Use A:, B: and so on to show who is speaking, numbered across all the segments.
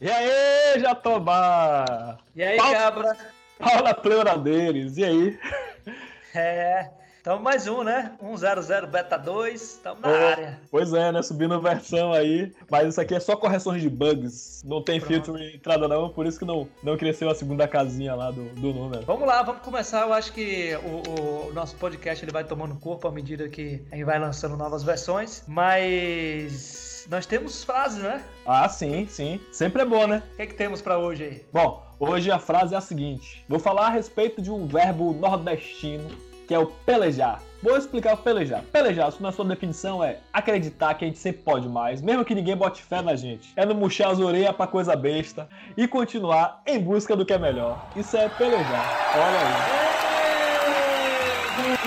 A: E aí, Jatobá?
B: E aí, Paula, cabra?
A: Paula pleura deles, e aí?
B: É, então mais um, né? 100 beta 2, estamos na oh, área.
A: Pois é, né? Subindo versão aí. Mas isso aqui é só correções de bugs. Não tem Pronto. filtro em entrada não, por isso que não, não cresceu a segunda casinha lá do, do número.
B: Vamos lá, vamos começar. Eu acho que o, o nosso podcast ele vai tomando corpo à medida que a gente vai lançando novas versões. Mas nós temos frases, né?
A: Ah, sim, sim. Sempre é bom, né?
B: O que, é que temos para hoje aí?
A: Bom, hoje a frase é a seguinte: Vou falar a respeito de um verbo nordestino que é o pelejar. Vou explicar o pelejar. Pelejar, na sua definição, é acreditar que a gente sempre pode mais, mesmo que ninguém bote fé na gente. É não murchar as orelhas pra coisa besta e continuar em busca do que é melhor. Isso é pelejar. Olha aí.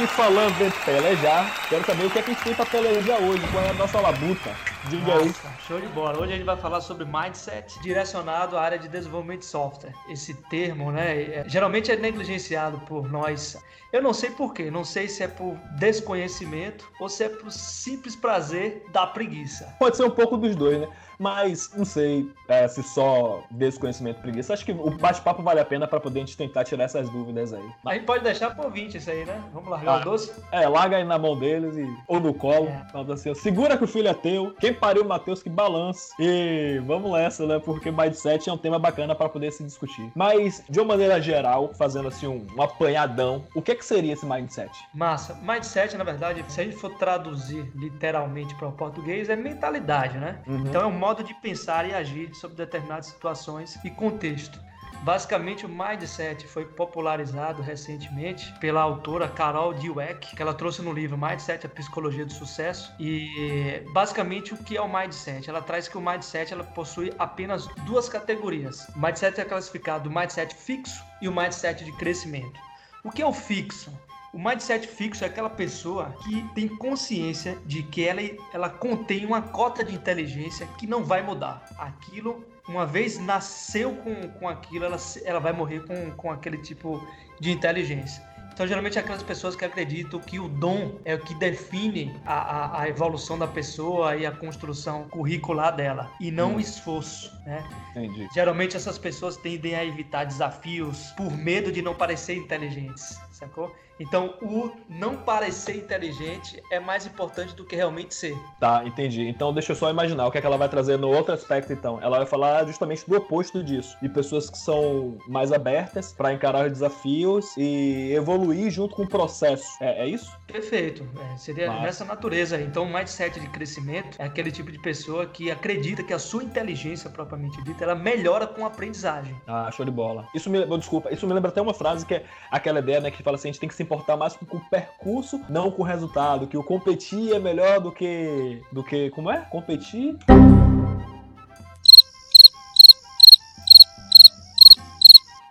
A: E falando de pelejar, quero saber o que, é que a gente tem pra pelejar hoje, qual é a nossa labuta. Diga
B: aí. Show de bola. Hoje a gente vai falar sobre mindset direcionado à área de desenvolvimento de software. Esse termo, né, é, geralmente é negligenciado por nós. Eu não sei porquê, não sei se é por desconhecimento ou se é por simples prazer da preguiça.
A: Pode ser um pouco dos dois, né? Mas não sei é, se só desconhecimento preguiça. Acho que o bate-papo vale a pena para poder a gente tentar tirar essas dúvidas aí.
B: A gente pode deixar pro ouvinte isso aí, né? Vamos largar ah, o doce?
A: É, larga aí na mão deles e, ou no colo. É. Assim, segura que o filho é teu. Quem pariu o Matheus que balance. E vamos nessa, né? Porque mindset é um tema bacana para poder se discutir. Mas, de uma maneira geral, fazendo assim um, um apanhadão, o que, é que seria esse mindset?
B: Massa. Mindset, na verdade, se a gente for traduzir literalmente para o português, é mentalidade, né? Uhum. Então é um modo de pensar e agir sobre determinadas situações e contexto. Basicamente, o Mindset foi popularizado recentemente pela autora Carol Dweck, que ela trouxe no livro Mindset, a Psicologia do Sucesso. E basicamente, o que é o Mindset? Ela traz que o Mindset ela possui apenas duas categorias. O Mindset é classificado do Mindset fixo e o Mindset de crescimento. O que é o fixo? O mindset fixo é aquela pessoa que tem consciência de que ela, ela contém uma cota de inteligência que não vai mudar. Aquilo, uma vez nasceu com, com aquilo, ela, ela vai morrer com, com aquele tipo de inteligência. Então, geralmente, é aquelas pessoas que acreditam que o dom é o que define a, a, a evolução da pessoa e a construção curricular dela, e não hum. o esforço, né? Entendi. Geralmente, essas pessoas tendem a evitar desafios por medo de não parecer inteligentes, sacou? Então, o não parecer inteligente é mais importante do que realmente ser.
A: Tá, entendi. Então, deixa eu só imaginar o que, é que ela vai trazer no outro aspecto, então. Ela vai falar justamente do oposto disso. De pessoas que são mais abertas para encarar os desafios e evoluir junto com o processo. É, é isso?
B: Perfeito. É, seria Mas... nessa natureza. Então, o mindset de crescimento é aquele tipo de pessoa que acredita que a sua inteligência, propriamente dita, ela melhora com a aprendizagem.
A: Ah, show de bola. Isso me, desculpa, isso me lembra até uma frase que é aquela ideia, né, que fala assim, a gente tem que se importar mais com o percurso, não com o resultado, que o competir é melhor do que do que como é? Competir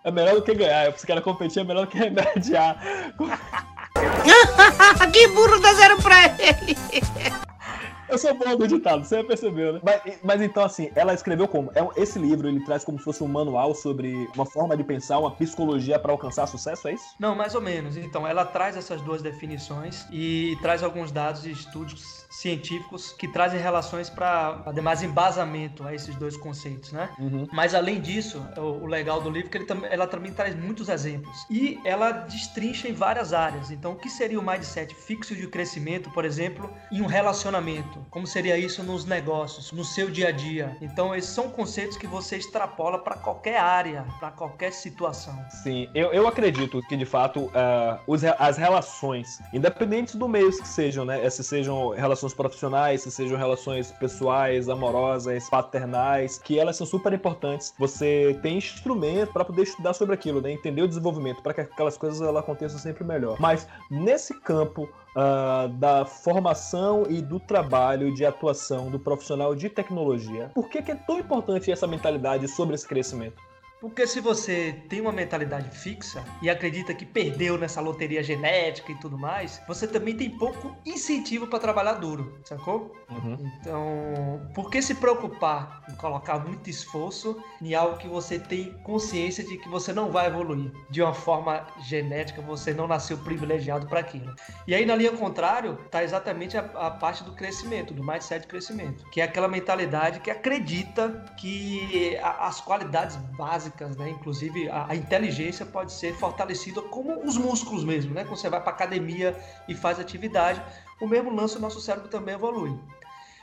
A: é melhor do que ganhar. Se o cara competir é melhor do que remediar.
B: que burro dá zero pra ele!
A: Eu sou bom do ditado, você percebeu, né? Mas, mas, então, assim, ela escreveu como? É, esse livro, ele traz como se fosse um manual sobre uma forma de pensar, uma psicologia para alcançar sucesso, é isso?
B: Não, mais ou menos. Então, ela traz essas duas definições e traz alguns dados e estudos científicos que trazem relações para ademais embasamento a esses dois conceitos, né? Uhum. Mas além disso, o, o, legal do livro é que ele, ela também traz muitos exemplos e ela destrincha em várias áreas. Então, o que seria o mindset fixo de crescimento, por exemplo, em um relacionamento? Como seria isso nos negócios, no seu dia a dia? Então, esses são conceitos que você extrapola para qualquer área, para qualquer situação.
A: Sim, eu, eu acredito que de fato uh, os, as relações, independentes do meio que sejam, né? Essas sejam relações profissionais, se sejam relações pessoais, amorosas, paternais, que elas são super importantes. Você tem instrumento para poder estudar sobre aquilo, né? Entender o desenvolvimento para que aquelas coisas aconteçam sempre melhor. Mas nesse campo Uh, da formação e do trabalho de atuação do profissional de tecnologia. Por que, que, é tão importante essa mentalidade sobre esse crescimento?
B: Porque se você tem uma mentalidade fixa e acredita que perdeu nessa loteria genética e tudo mais, você também tem pouco incentivo para trabalhar duro, sacou? Uhum. Então, por que se preocupar em colocar muito esforço em algo que você tem consciência de que você não vai evoluir? De uma forma genética, você não nasceu privilegiado para aquilo. E aí, na linha contrário, tá exatamente a, a parte do crescimento, do mindset de crescimento, que é aquela mentalidade que acredita que a, as qualidades básicas, né, inclusive a, a, inteligência pode ser fortalecida como os músculos mesmo, né? Quando você vai para academia e faz atividade, o mesmo lance o nosso cérebro também evolui.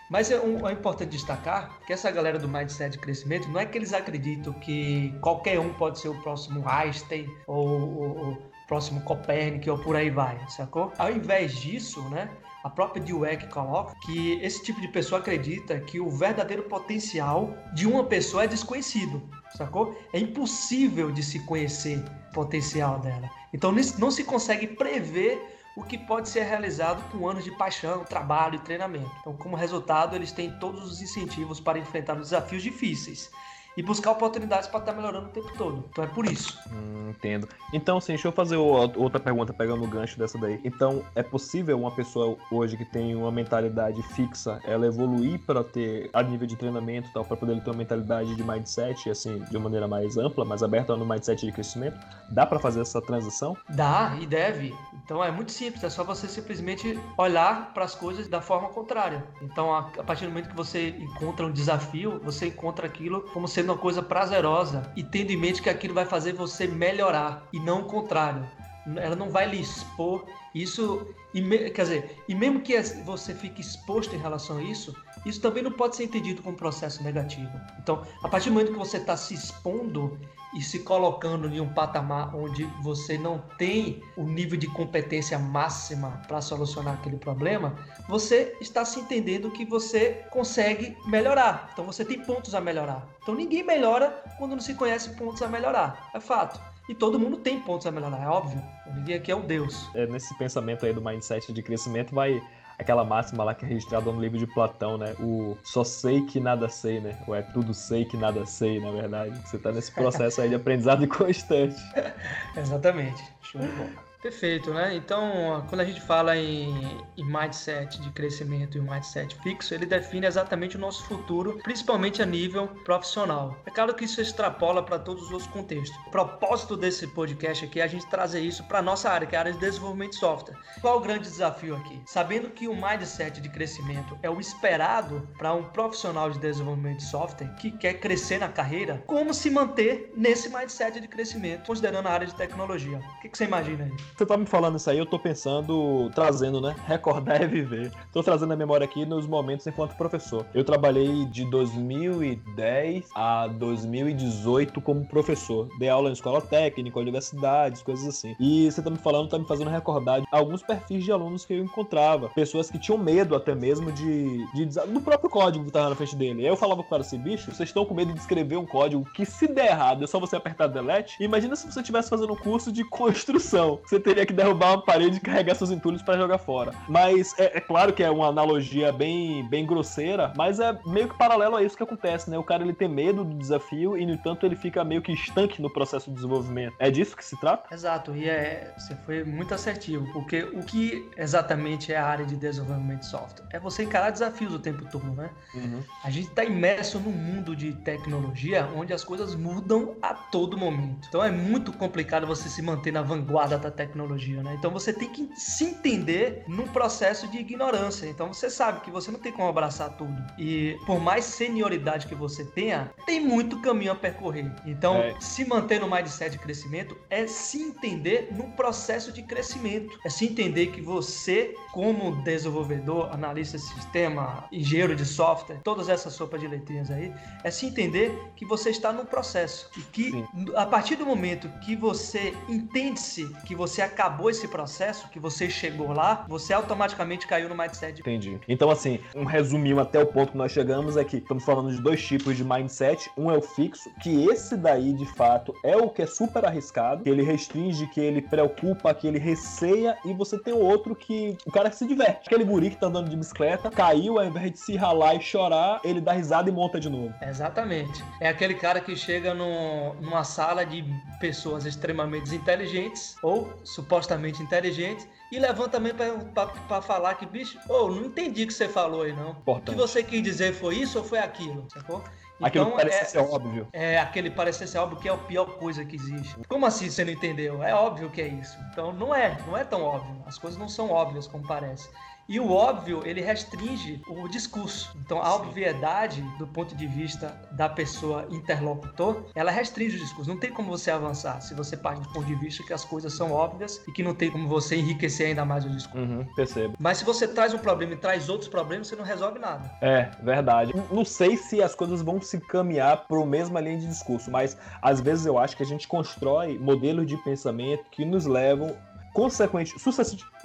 B: Mas é, um, é, importante destacar que essa galera do mindset de crescimento não é que eles acreditam que qualquer um pode ser o próximo Einstein ou, o próximo Copérnico ou por aí vai, sacou? Ao invés disso, né? A própria Dweck coloca que esse tipo de pessoa acredita que o verdadeiro potencial de uma pessoa é desconhecido, sacou? É impossível de se conhecer o potencial dela. Então não se consegue prever o que pode ser realizado com anos de paixão, trabalho e treinamento. Então, como resultado, eles têm todos os incentivos para enfrentar os desafios difíceis e buscar oportunidades para estar tá melhorando o tempo todo. Então é por isso.
A: Hum, entendo. Então, sim, deixa eu fazer outra pergunta pegando o gancho dessa daí. Então, é possível uma pessoa hoje que tem uma mentalidade fixa, ela evoluir para ter a nível de treinamento tal, para poder ter uma mentalidade de mindset, assim, de uma maneira mais ampla, mais aberta no mindset de crescimento? Dá para fazer essa transição?
B: Dá e deve. Então é muito simples, é só você simplesmente olhar para as coisas da forma contrária. Então, a, partir do momento que você encontra um desafio, você encontra aquilo como sendo uma coisa prazerosa e tendo em mente que aquilo vai fazer você melhorar e não o contrário. Ela não vai lhe expor isso, e me, quer dizer, e mesmo que você fique exposto em relação a isso, isso também não pode ser entendido como processo negativo. Então, a partir do momento que você está se expondo e se colocando em um patamar onde você não tem o nível de competência máxima para solucionar aquele problema, você está se entendendo que você consegue melhorar. Então você tem pontos a melhorar. Então ninguém melhora quando não se conhece pontos a melhorar. É fato. E todo mundo tem pontos a melhorar, é óbvio. Ninguém aqui é o Deus.
A: É, nesse pensamento aí do mindset de crescimento vai aquela máxima lá que é registrada no livro de Platão, né? O só sei que nada sei, né? Ou é tudo sei que nada sei, na verdade. Você tá nesse processo aí de aprendizado constante.
B: Exatamente. Show de bola. Perfeito, né? Então, quando a gente fala em, em, mindset de crescimento e mindset fixo, ele define exatamente o nosso futuro, principalmente a nível profissional. É claro que isso extrapola para todos os outros contextos. O propósito desse podcast aqui é a gente trazer isso para nossa área, que é a área de desenvolvimento de software. Qual o grande desafio aqui? Sabendo que o mindset de crescimento é o esperado para um profissional de desenvolvimento de software que quer crescer na carreira, como se manter nesse mindset de crescimento, considerando a área de tecnologia? O que, que você imagina aí?
A: Você tá me falando isso aí, eu tô pensando, trazendo, né? Recordar é viver. Tô trazendo a memória aqui nos momentos enquanto professor. Eu trabalhei de 2010 a 2018 como professor. Dei aula em escola técnica, universidades, coisas assim. E você tá me falando, tá me fazendo recordar alguns perfis de alunos que eu encontrava. Pessoas que tinham medo até mesmo de, de do próprio código que tava na frente dele. Eu falava o cara assim, bicho, vocês estão com medo de escrever um código que se der errado é só você apertar delete? Imagina se você estivesse fazendo um curso de construção. Você teria que derrubar uma parede e carregar seus entulhos para jogar fora. Mas é, é, claro que é uma analogia bem, bem grosseira, mas é meio que paralelo a isso que acontece, né? O cara ele tem medo do desafio e, no entanto, ele fica meio que estanque no processo de desenvolvimento. É disso que se trata?
B: Exato, e é, você foi muito assertivo, porque o que exatamente é a área de desenvolvimento de software? É você encarar desafios o tempo todo, né? Uhum. A gente está imerso num mundo de tecnologia onde as coisas mudam a todo momento. Então é muito complicado você se manter na vanguarda da tecnologia tecnologia, né? Então você tem que se entender num processo de ignorância. Então você sabe que você não tem como abraçar tudo. E por mais senioridade que você tenha, tem muito caminho a percorrer. Então, é. se manter no mindset de crescimento é se entender num processo de crescimento. É se entender que você, como desenvolvedor, analista de sistema, engenheiro de software, todas essas sopas de letrinhas aí, é se entender que você está num processo. E que Sim. a partir do momento que você entende-se que você você acabou esse processo, que você chegou lá, você automaticamente caiu no mindset.
A: Entendi. Então, assim, um resuminho até o ponto que nós chegamos é que estamos falando de dois tipos de mindset. Um é o fixo, que esse daí, de fato, é o que é super arriscado, que ele restringe, que ele preocupa, que ele receia, e você tem o outro que o cara se diverte. Aquele guri que tá andando de bicicleta, caiu, ao invés de se ralar e chorar, ele dá risada e monta de novo.
B: Exatamente. É aquele cara que chega no, numa sala de pessoas extremamente inteligentes ou supostamente inteligentes e levanta também para falar que, bicho, oh, não entendi o que você falou aí, não. Importante. O que você quis dizer foi isso ou foi aquilo, sacou?
A: Aquilo então, parece é, ser óbvio.
B: É, aquele parece ser óbvio que é a pior coisa que existe. Como assim você não entendeu? É óbvio que é isso. Então não é, não é tão óbvio. As coisas não são óbvias como parece. E o óbvio, ele restringe o discurso. Então, a obviedade, do ponto de vista da pessoa interlocutor, ela restringe o discurso. Não tem como você avançar se você parte do ponto de vista que as coisas são óbvias e que não tem como você enriquecer ainda mais o discurso.
A: Uhum, percebo.
B: Mas se você traz um problema e traz outros problemas, você não resolve nada.
A: É, verdade. Não sei se as coisas vão se caminhar para a mesma linha de discurso, mas às vezes eu acho que a gente constrói modelos de pensamento que nos levam consequente, sucessivamente.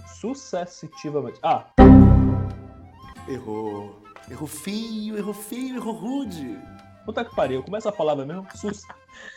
A: Ah!
C: Errou. Errou feio, errou feio, errou rude.
A: Puta que pariu, começa a palavra mesmo. Sus...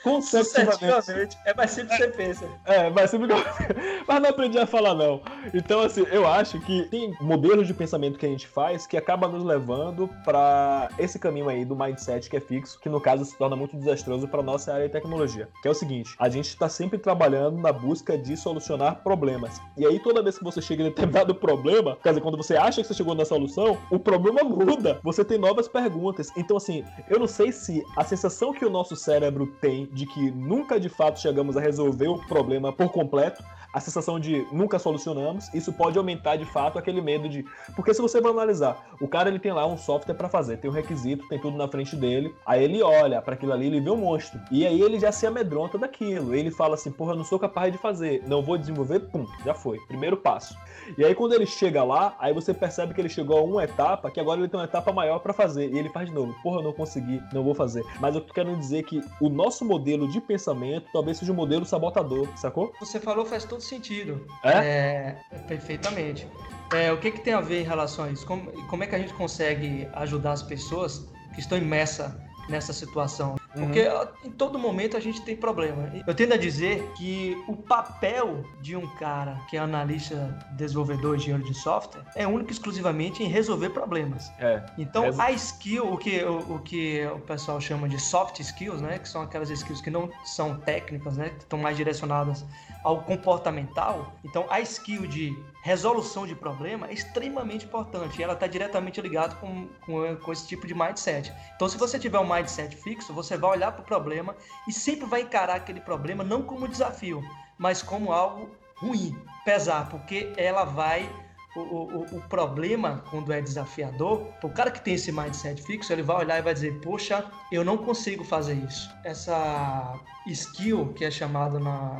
B: Consecutivamente. É mais simples que você pensa. É,
A: mais simples que Mas não aprendi a falar, não. Então, assim, eu acho que tem modelos de pensamento que a gente faz que acaba nos levando para esse caminho aí do mindset que é fixo, que no caso se torna muito desastroso para nossa área de tecnologia. Que é o seguinte: a gente está sempre trabalhando na busca de solucionar problemas. E aí, toda vez que você chega em determinado problema, quer dizer, quando você acha que você chegou na solução, o problema muda. Você tem novas perguntas. Então, assim, eu não sei se a sensação que o nosso cérebro tem tem de que nunca de fato chegamos a resolver o problema por completo, a sensação de nunca solucionamos, isso pode aumentar de fato aquele medo de. Porque se você for analisar, o cara ele tem lá um software para fazer, tem um requisito, tem tudo na frente dele, aí ele olha para aquilo ali, ele vê um monstro, e aí ele já se amedronta daquilo, ele fala assim: porra, não sou capaz de fazer, não vou desenvolver, pum, já foi, primeiro passo. E aí quando ele chega lá, aí você percebe que ele chegou a uma etapa, que agora ele tem uma etapa maior para fazer, e ele faz de novo: porra, não consegui, não vou fazer. Mas eu quero dizer que o nosso modelo de pensamento talvez seja um modelo sabotador, sacou?
B: Você falou faz todo sentido.
A: É?
B: é perfeitamente. É, o que, que tem a ver em relação a isso? Como, como é que a gente consegue ajudar as pessoas que estão imersas nessa situação. Porque uhum. em todo momento a gente tem problema. Eu tendo a dizer que o papel de um cara que é analista, desenvolvedor, engenheiro de software é único e exclusivamente em resolver problemas.
A: É.
B: Então a skill, o que, o, o, que o pessoal chama de soft skills, né, que são aquelas skills que não são técnicas, né, que estão mais direcionadas ao comportamental. Então a skill de resolução de problema é extremamente importante e ela está diretamente ligada com, com, com, esse tipo de mindset. Então, se você tiver um mindset fixo, você vai olhar para o problema e sempre vai encarar aquele problema não como desafio, mas como algo ruim, pesar, porque ela vai. O, o, o problema, quando é desafiador, o cara que tem esse mindset fixo, ele vai olhar e vai dizer: Poxa, eu não consigo fazer isso. Essa skill que é chamada na,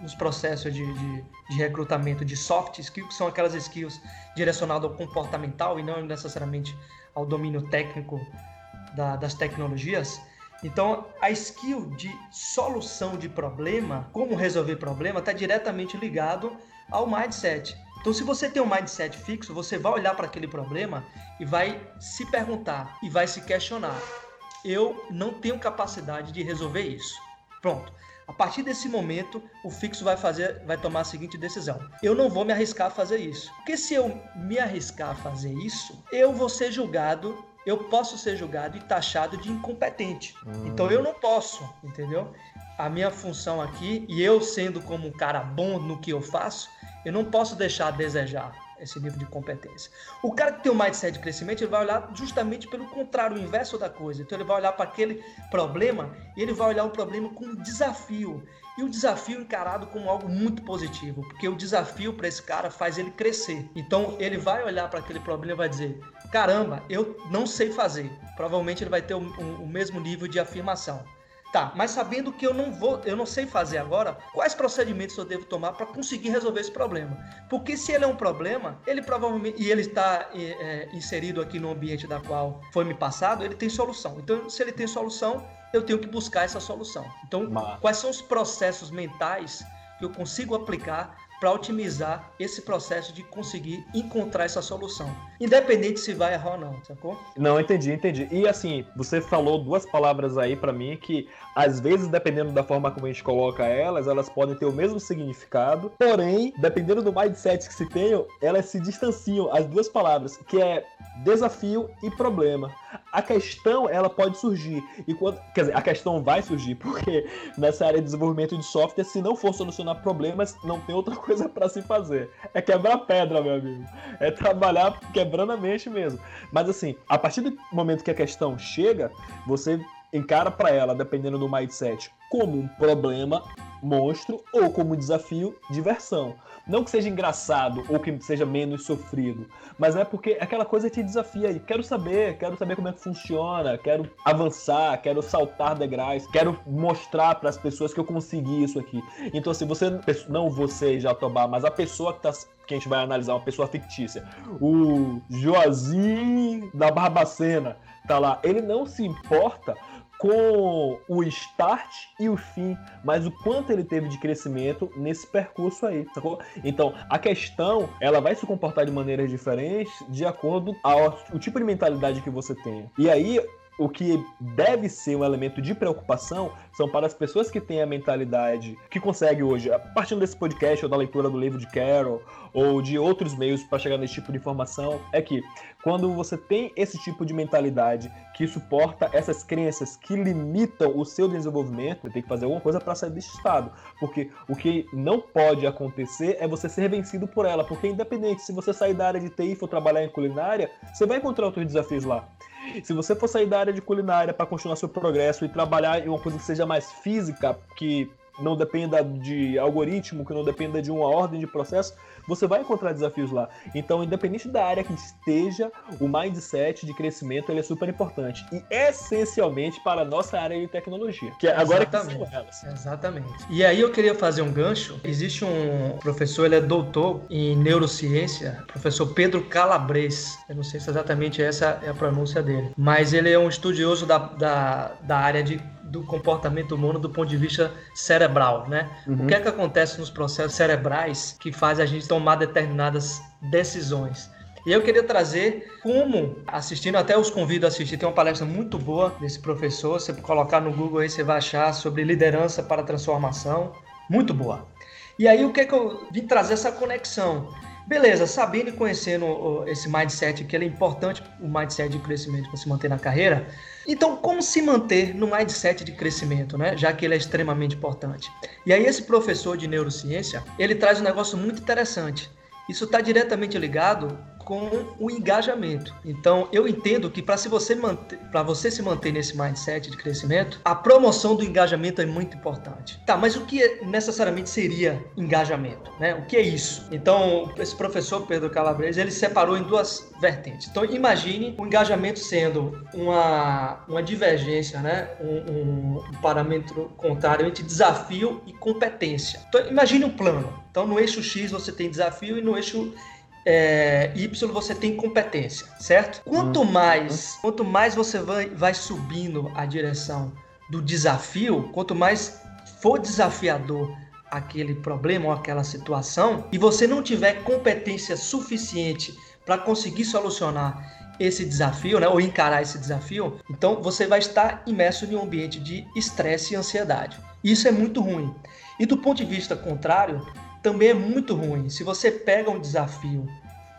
B: nos processos de, de, de, recrutamento de soft skills, que são aquelas skills direcionadas ao comportamental e não necessariamente ao domínio técnico da, das tecnologias. Então, a skill de solução de problema, como resolver problema, está diretamente ligado ao mindset. Então, se você tem um mindset fixo, você vai olhar para aquele problema e vai se perguntar e vai se questionar: eu não tenho capacidade de resolver isso. Pronto. A partir desse momento, o fixo vai fazer, vai tomar a seguinte decisão: eu não vou me arriscar a fazer isso, porque se eu me arriscar a fazer isso, eu vou ser julgado, eu posso ser julgado e taxado de incompetente. Hum. Então eu não posso, entendeu? A minha função aqui e eu sendo como um cara bom no que eu faço, eu não posso deixar a desejar esse nível de competência. O cara que tem um mindset de crescimento, ele vai olhar justamente pelo contrário, o inverso da coisa. Então ele vai olhar para aquele problema e ele vai olhar o problema como um desafio. E o desafio encarado como algo muito positivo, porque o desafio para esse cara faz ele crescer. Então ele vai olhar para aquele problema e vai dizer: caramba, eu não sei fazer. Provavelmente ele vai ter o, o, o mesmo nível de afirmação. Tá, mas sabendo que eu não vou, eu não sei fazer agora, quais procedimentos eu devo tomar para conseguir resolver esse problema? Porque se ele é um problema, ele provavelmente e ele está é, inserido aqui no ambiente da qual foi me passado, ele tem solução. Então, se ele tem solução, eu tenho que buscar essa solução. Então, mas... quais são os processos mentais que eu consigo aplicar para otimizar esse processo de conseguir encontrar essa solução. Independente se vai errar ou não, sacou?
A: Não, entendi, entendi. E assim, você falou duas palavras aí para mim que às vezes, dependendo da forma como a gente coloca elas, elas podem ter o mesmo significado, porém, dependendo do mindset que se tenham, elas se distanciam as duas palavras, que é desafio e problema. A questão, ela pode surgir. E quando, quer dizer, a questão vai surgir, porque nessa área de desenvolvimento de software, se não for solucionar problemas, não tem outra coisa para se fazer. É quebrar pedra, meu amigo. É trabalhar quebrando a mente mesmo. Mas assim, a partir do momento que a questão chega, você encara para ela, dependendo do mindset, como um problema monstro ou como um desafio diversão. Não que seja engraçado ou que seja menos sofrido, mas é porque aquela coisa te desafia e quero saber, quero saber como é que funciona, quero avançar, quero saltar degraus, quero mostrar para as pessoas que eu consegui isso aqui. Então, se você não você Jatobá, mas a pessoa que tá que a gente vai analisar uma pessoa fictícia, o Joazinho da Barbacena, tá lá, ele não se importa com o start e o fim, mas o quanto ele teve de crescimento nesse percurso aí, sacou? Então, a questão, ela vai se comportar de maneiras diferentes de acordo ao o tipo de mentalidade que você tem. E aí, o que deve ser um elemento de preocupação são para as pessoas que têm a mentalidade que consegue hoje, a partir desse podcast ou da leitura do livro de Carol ou de outros meios para chegar nesse tipo de informação, é que quando você tem esse tipo de mentalidade que suporta essas crenças que limitam o seu desenvolvimento, você tem que fazer alguma coisa para sair desse estado, porque o que não pode acontecer é você ser vencido por ela, porque independente se você sair da área de TI e for trabalhar em culinária, você vai encontrar outros desafios lá. Se você for sair da área de culinária para continuar seu progresso e trabalhar em uma coisa que seja mais física, que não dependa de algoritmo, que não dependa de uma ordem de processo, você vai encontrar desafios lá. Então, independente da área que esteja, o mindset de crescimento ele é super importante. E essencialmente para a nossa área de tecnologia. Que é agora
B: Exatamente. que são elas. Exatamente. E aí eu queria fazer um gancho. Existe um professor, ele é doutor em neurociência, professor Pedro Calabres. Eu não sei se exatamente essa é a pronúncia dele. Mas ele é um estudioso da, da, da área de do comportamento humano do ponto de vista cerebral, né? Uhum. O que é que acontece nos processos cerebrais que faz a gente tomar determinadas decisões? E eu queria trazer como, assistindo, até os convido a assistir, tem uma palestra muito boa desse professor, você colocar no Google aí, você vai achar sobre liderança para transformação, muito boa. E aí o que é que eu vim trazer essa conexão? Beleza, sabendo e conhecendo esse mindset, que ele é importante, o mindset de crescimento para se manter na carreira, então, como se manter no mindset de crescimento, né? Já que ele é extremamente importante. E aí esse professor de neurociência, ele traz um negócio muito interessante. Isso está diretamente ligado com o engajamento. Então, eu entendo que para se você manter, para você se manter nesse mindset de crescimento, a promoção do engajamento é muito importante. Tá, mas o que é, necessariamente seria engajamento, né? O que é isso? Então, esse professor Pedro Calabrese, ele separou em duas vertentes. Então, imagine o engajamento sendo uma, uma divergência, né? Um, um, um parâmetro contrário entre desafio e competência. Então, imagine um plano. Então, no eixo X você tem desafio e no eixo é, Y você tem competência, certo? Quanto uhum. mais, quanto mais você vai, vai subindo a direção do desafio, quanto mais for desafiador aquele problema ou aquela situação, e você não tiver competência suficiente para conseguir solucionar esse desafio, né, ou encarar esse desafio, então você vai estar imerso em um ambiente de estresse e ansiedade. Isso é muito ruim. E do ponto de vista contrário, também é muito ruim. Se você pega um desafio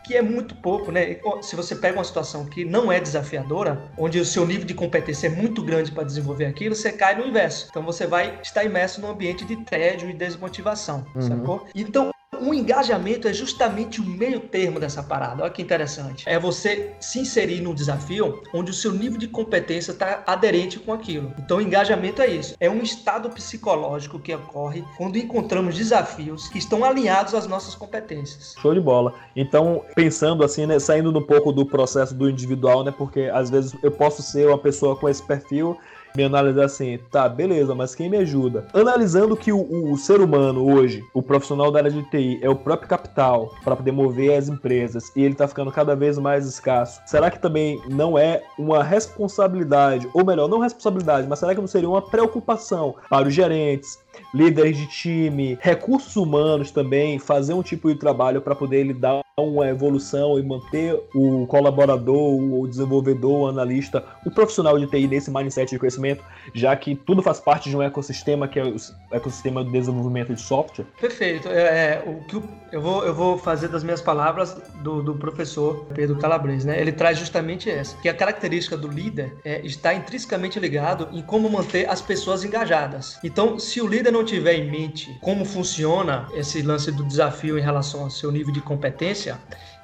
B: que é muito pouco, né? Se você pega uma situação que não é desafiadora, onde o seu nível de competência é muito grande para desenvolver aquilo, você cai no inverso. Então você vai estar imerso num ambiente de tédio e desmotivação, uhum. sacou? Então o engajamento é justamente o meio termo dessa parada. Olha que interessante. É você se inserir num desafio onde o seu nível de competência está aderente com aquilo. Então, o engajamento é isso. É um estado psicológico que ocorre quando encontramos desafios que estão alinhados às nossas competências.
A: Show de bola. Então, pensando assim, né, saindo um pouco do processo do individual, né, porque às vezes eu posso ser uma pessoa com esse perfil me analisar assim, tá, beleza, mas quem me ajuda? Analisando que o, o ser humano hoje, o profissional da área de TI, é o próprio capital para poder mover as empresas e ele tá ficando cada vez mais escasso, será que também não é uma responsabilidade, ou melhor, não responsabilidade, mas será que não seria uma preocupação para os gerentes, líderes de time, recursos humanos também, fazer um tipo de trabalho para poder ele dar uma evolução e manter o colaborador, o desenvolvedor, o analista, o profissional de TI nesse mindset de conhecimento, já que tudo faz parte de um ecossistema que é o ecossistema do desenvolvimento de software?
B: Perfeito. É, é o que eu, vou, eu vou fazer das minhas palavras do, do professor Pedro Calabres, né? Ele traz justamente essa, que a característica do líder é, está intrinsecamente ligado em como manter as pessoas engajadas. Então, se o líder não tiver em mente como funciona esse lance do desafio em relação ao seu nível de competência,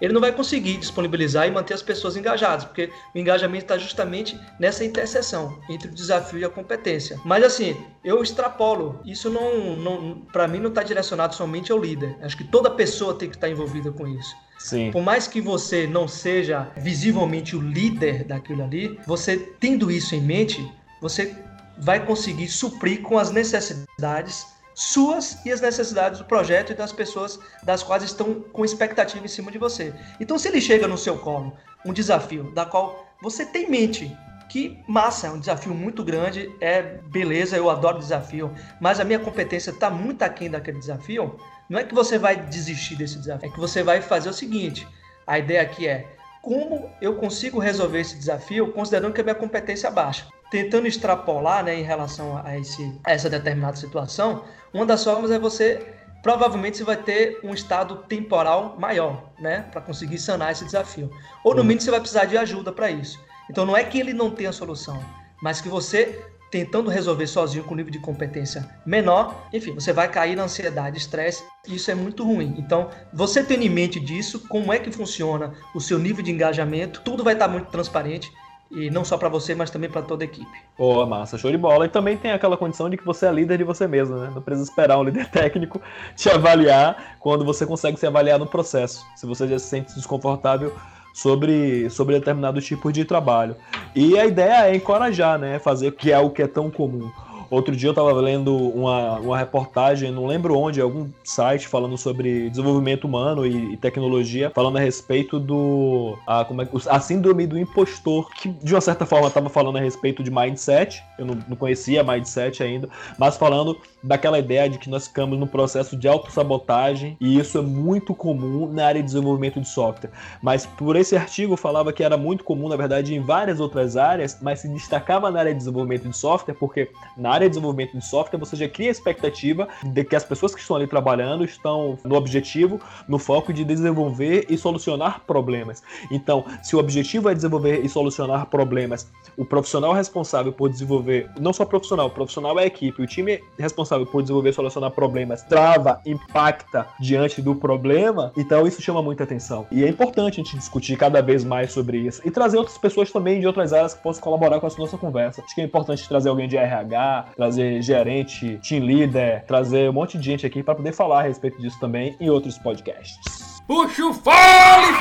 B: ele não vai conseguir disponibilizar e manter as pessoas engajadas, porque o engajamento está justamente nessa interseção entre o desafio e a competência. Mas assim, eu extrapolo. Isso não, não para mim não está direcionado somente ao líder. Acho que toda pessoa tem que estar envolvida com isso.
A: Sim.
B: Por mais que você não seja visivelmente o líder daquilo ali, você tendo isso em mente, você vai conseguir suprir com as necessidades suas e as necessidades do projeto e das pessoas das quais estão com expectativa em cima de você. Então, se ele chega no seu colo um desafio da qual você tem em mente que massa, é um desafio muito grande, é beleza, eu adoro desafio, mas a minha competência está muito aquém daquele desafio, não é que você vai desistir desse desafio, é que você vai fazer o seguinte: a ideia aqui é como eu consigo resolver esse desafio considerando que a minha competência é baixa tentando extrapolar né, em relação a, esse, a essa determinada situação, uma das formas é você provavelmente você vai ter um estado temporal maior, né, para conseguir sanar esse desafio. Ou no uhum. mínimo você vai precisar de ajuda para isso. Então não é que ele não tenha solução, mas que você tentando resolver sozinho com nível de competência menor, enfim, você vai cair na ansiedade, estresse, e isso é muito ruim. Então, você tendo em mente disso, como é que funciona o seu nível de engajamento, tudo vai estar muito transparente e não só para você, mas também para toda a equipe.
A: Boa, massa, show de bola. E também tem aquela condição de que você é líder de você mesmo, né? Não precisa esperar um líder técnico te avaliar quando você consegue se avaliar no processo. Se você já se sente desconfortável sobre, sobre determinado tipo de trabalho. E a ideia é encorajar, né? Fazer que é o que é tão comum. Outro dia eu estava lendo uma, uma reportagem, não lembro onde, algum site falando sobre desenvolvimento humano e, e tecnologia, falando a respeito do. A, como é, a síndrome do impostor, que de uma certa forma estava falando a respeito de mindset. Eu não, não conhecia mindset ainda, mas falando daquela ideia de que nós ficamos no processo de autossabotagem, e isso é muito comum na área de desenvolvimento de software. Mas por esse artigo falava que era muito comum, na verdade, em várias outras áreas, mas se destacava na área de desenvolvimento de software, porque na área de desenvolvimento de software você já cria a expectativa de que as pessoas que estão ali trabalhando estão no objetivo, no foco de desenvolver e solucionar problemas. Então, se o objetivo é desenvolver e solucionar problemas, o profissional responsável por desenvolver, não só profissional, o profissional é a equipe, o time responsável por desenvolver e solucionar problemas trava, impacta diante do problema, então isso chama muita atenção. E é importante a gente discutir cada vez mais sobre isso e trazer outras pessoas também de outras áreas que possam colaborar com a nossa conversa. Acho que é importante trazer alguém de RH, trazer gerente, team leader, trazer um monte de gente aqui para poder falar a respeito disso também em outros podcasts.
D: Puxa o fole,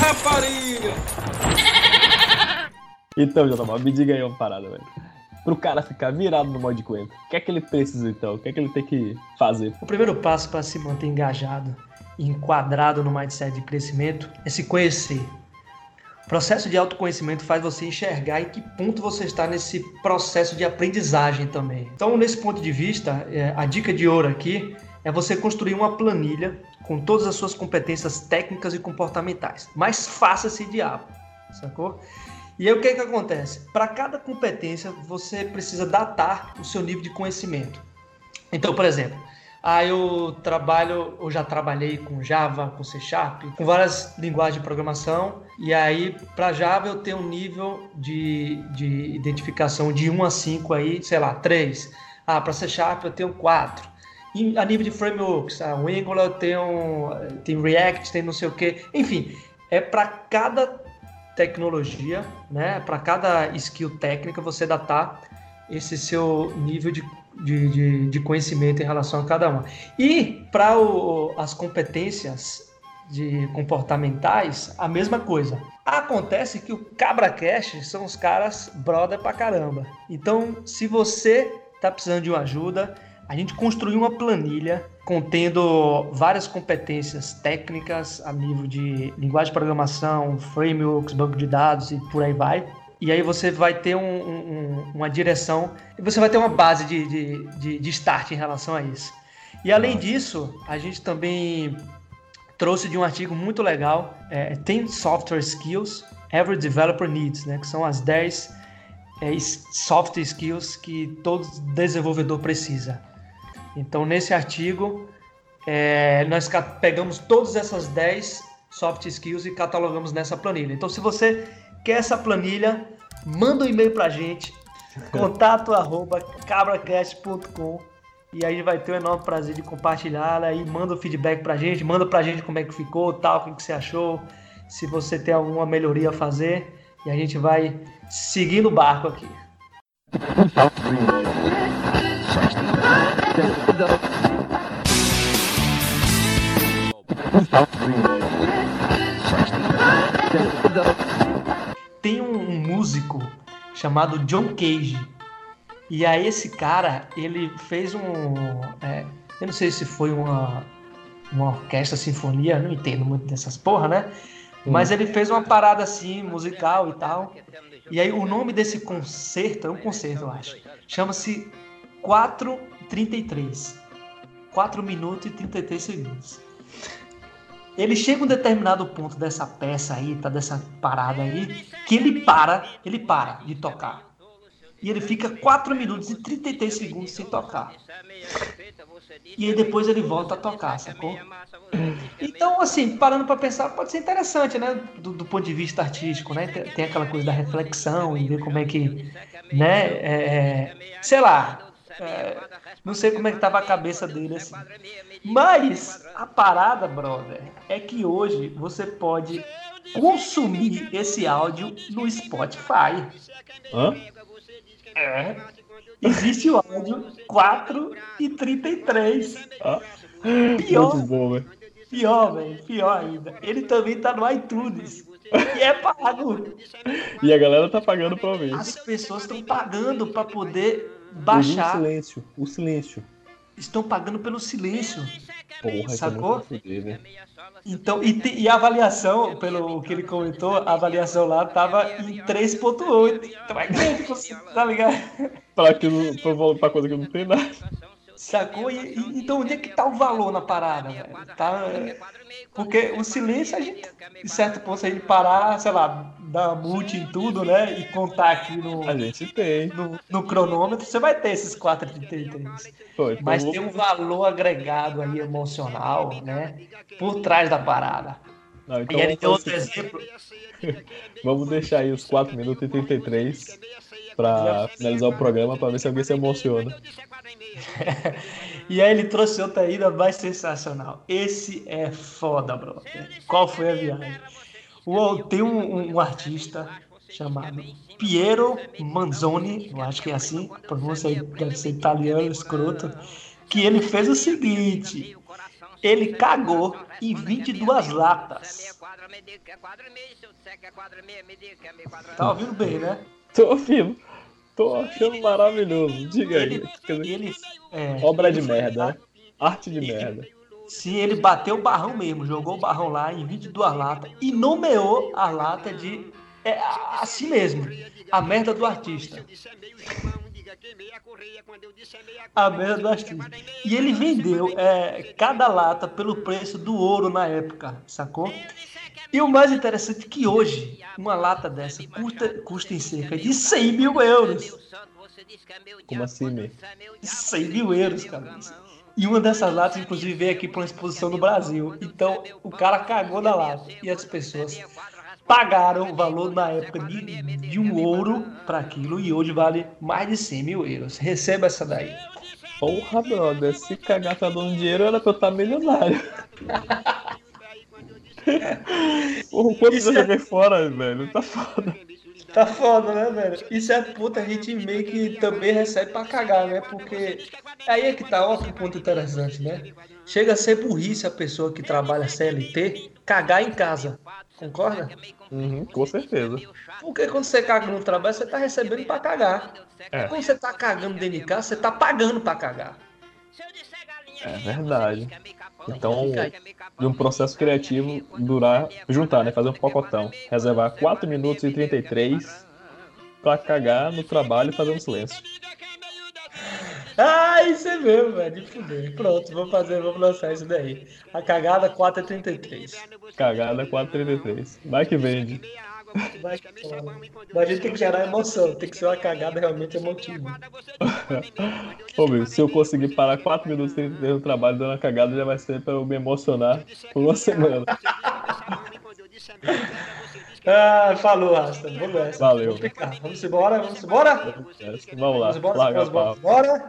D: rapariga!
A: Então, Jota, me diga aí uma parada, velho pro cara ficar virado no modo de coentro? O que é que ele precisa então? O que é que ele tem que fazer?
B: O primeiro passo para se manter engajado e enquadrado no mindset de crescimento é se conhecer. Processo de autoconhecimento faz você enxergar em que ponto você está nesse processo de aprendizagem também. Então, nesse ponto de vista, é, a dica de ouro aqui é você construir uma planilha com todas as suas competências técnicas e comportamentais. Mas faça-se diabo, sacou? E aí o que, é que acontece? Para cada competência, você precisa datar o seu nível de conhecimento. Então, por exemplo, ah, eu trabalho, eu já trabalhei com Java, com C Sharp, com várias linguagens de programação, e aí para Java eu tenho um nível de, de identificação de 1 a 5 aí, sei lá, 3. Ah, para C Sharp eu tenho 4. E a nível de frameworks, ah, o Angular eu tenho, tem React, tem não sei o que, enfim, é para cada tecnologia, né? Para cada skill técnica você datar esse seu nível de, de, de, de conhecimento em relação a cada uma. E para as competências de comportamentais, a mesma coisa. Acontece que o Cabra Cash são os caras brother pra caramba. Então, se você tá precisando de uma ajuda, a gente construiu uma planilha contendo várias competências técnicas a nível de linguagem de programação, frameworks, banco de dados e por aí vai. E aí você vai ter um, um, uma direção e você vai ter uma base de, de, de, de start em relação a isso. E além disso, a gente também trouxe de um artigo muito legal, é, tem Software Skills Every Developer Needs, né, que são as 10 é, soft skills que todo desenvolvedor precisa. Então, nesse artigo, é, nós pegamos todas essas 10 soft skills e catalogamos nessa planilha. Então, se você quer essa planilha, manda um e-mail para a gente, contato arroba cabracast.com e aí vai ter o um enorme prazer de compartilhar aí manda o feedback pra gente, manda pra gente como é que ficou, tal, o que você achou, se você tem alguma melhoria a fazer, e a gente vai seguindo o barco aqui. Tem um músico chamado John Cage e aí esse cara, ele fez um. É, eu não sei se foi uma, uma orquestra sinfonia, não entendo muito dessas porra, né? Hum. Mas ele fez uma parada assim, musical e tal. E aí o nome desse concerto, é um concerto, eu acho. Chama-se 433. 4 minutos e 33 segundos. Ele chega a um determinado ponto dessa peça aí, tá? Dessa parada aí, que ele para, ele para de tocar e ele fica 4 minutos e 33 segundos sem tocar. E aí depois ele volta a tocar, sacou? Então, assim, parando para pensar, pode ser interessante, né? Do, do, ponto de vista artístico, né? Tem, aquela coisa da reflexão e ver como é que, né? É, é sei lá. É, não sei como é que tava a cabeça dele assim. Mas a parada, brother, é que hoje você pode consumir esse áudio no Spotify.
A: Hã?
B: É. Existe o áudio 4 e 33.
A: Ah, pior. Muito bom, velho.
B: Pior, velho. Pior ainda. Ele também tá no iTunes. E é pago.
A: E a galera tá pagando pra ver.
B: As pessoas estão pagando pra poder baixar.
A: O silêncio. O silêncio.
B: Estão pagando pelo silêncio.
A: Porra, é
B: sacou? Fuder, então, e, e, a avaliação, pelo que ele comentou, a avaliação lá tava em 3.8. Então é grande, tá ligado?
A: Pra, aquilo, pra, pra coisa que não tem nada.
B: Sacou? E, e, então onde é que tá o valor na parada, velho? Tá, porque o silêncio, a gente, em certo ponto, se a gente parar, sei lá, dar multi em tudo, né? E contar aqui no.
A: A gente tem.
B: No, no cronômetro, você vai ter esses 4,33. Foi, Mas vou... tem um valor agregado aí emocional, né? Por trás da parada. Não, então e ele deu outro exemplo.
A: vamos deixar aí os 4 minutos e 33 para finalizar o programa para ver se alguém se emociona.
B: e aí ele trouxe outra ainda mais sensacional. Esse é foda, bro. Qual foi a viagem? Tem um, um, artista chamado Piero Manzoni, eu acho que é assim, a pronúncia deve ser italiano, escroto, que ele fez o seguinte, ele cagou em 22 latas. Tá ouvindo bem, né?
A: Tô ouvindo. Tô achando maravilhoso. Diga aí. Ele, ele, é, Obra de merda, né? Arte de merda.
B: Sim, ele bateu o barrão mesmo, jogou o barrão lá em 22 latas e nomeou a lata de. É, assim mesmo, a merda do artista. A merda do artista. E ele vendeu é, cada lata pelo preço do ouro na época, sacou? E o mais interessante é que hoje, uma lata dessa custa, custa em cerca de 100 mil euros.
A: Como assim, meu?
B: 100 mil euros, cara. E uma dessas latas, inclusive, veio aqui para uma exposição no Brasil. Então, o cara cagou na lata. E as pessoas pagaram o valor na época de, de um ouro para aquilo. E hoje vale mais de 100 mil euros. Receba essa daí.
A: Porra, brother. Se cagar tá dando dinheiro, era pra eu estar milionário. Porra, quanto você é... joguei fora, velho? Tá foda.
B: Tá foda, né, velho? Isso é puta, a gente meio que também recebe pra cagar, né? Porque aí é que tá outro ponto interessante, né? Chega a ser burrice a pessoa que trabalha CLT cagar em casa. Concorda?
A: Uhum, com certeza.
B: Porque quando você caga no trabalho, você tá recebendo pra cagar.
A: É.
B: Quando você tá cagando dentro de casa, você tá pagando pra cagar.
A: É verdade. Então, de um processo criativo durar, juntar, né? Fazer um pacotão. Reservar 4 minutos e 33 pra cagar no trabalho e fazer um silêncio.
B: Ah, isso é mesmo, velho. De fuder. Pronto, vou fazer, vamos lançar isso daí. A cagada 4,33.
A: Cagada 433. Vai que vende.
B: Mas a gente tem que gerar emoção, tem que ser uma cagada realmente emotiva.
A: Ô, meu, se eu conseguir parar 4 minutos 33 no trabalho dando uma cagada, já vai ser pra eu me emocionar por uma semana.
B: Ah, falou, Rasta. Vamos nessa.
A: Valeu.
B: Vamos ficar. Vamos embora, vamos embora?
A: Vamos lá,
B: Vamos embora, vamos embora.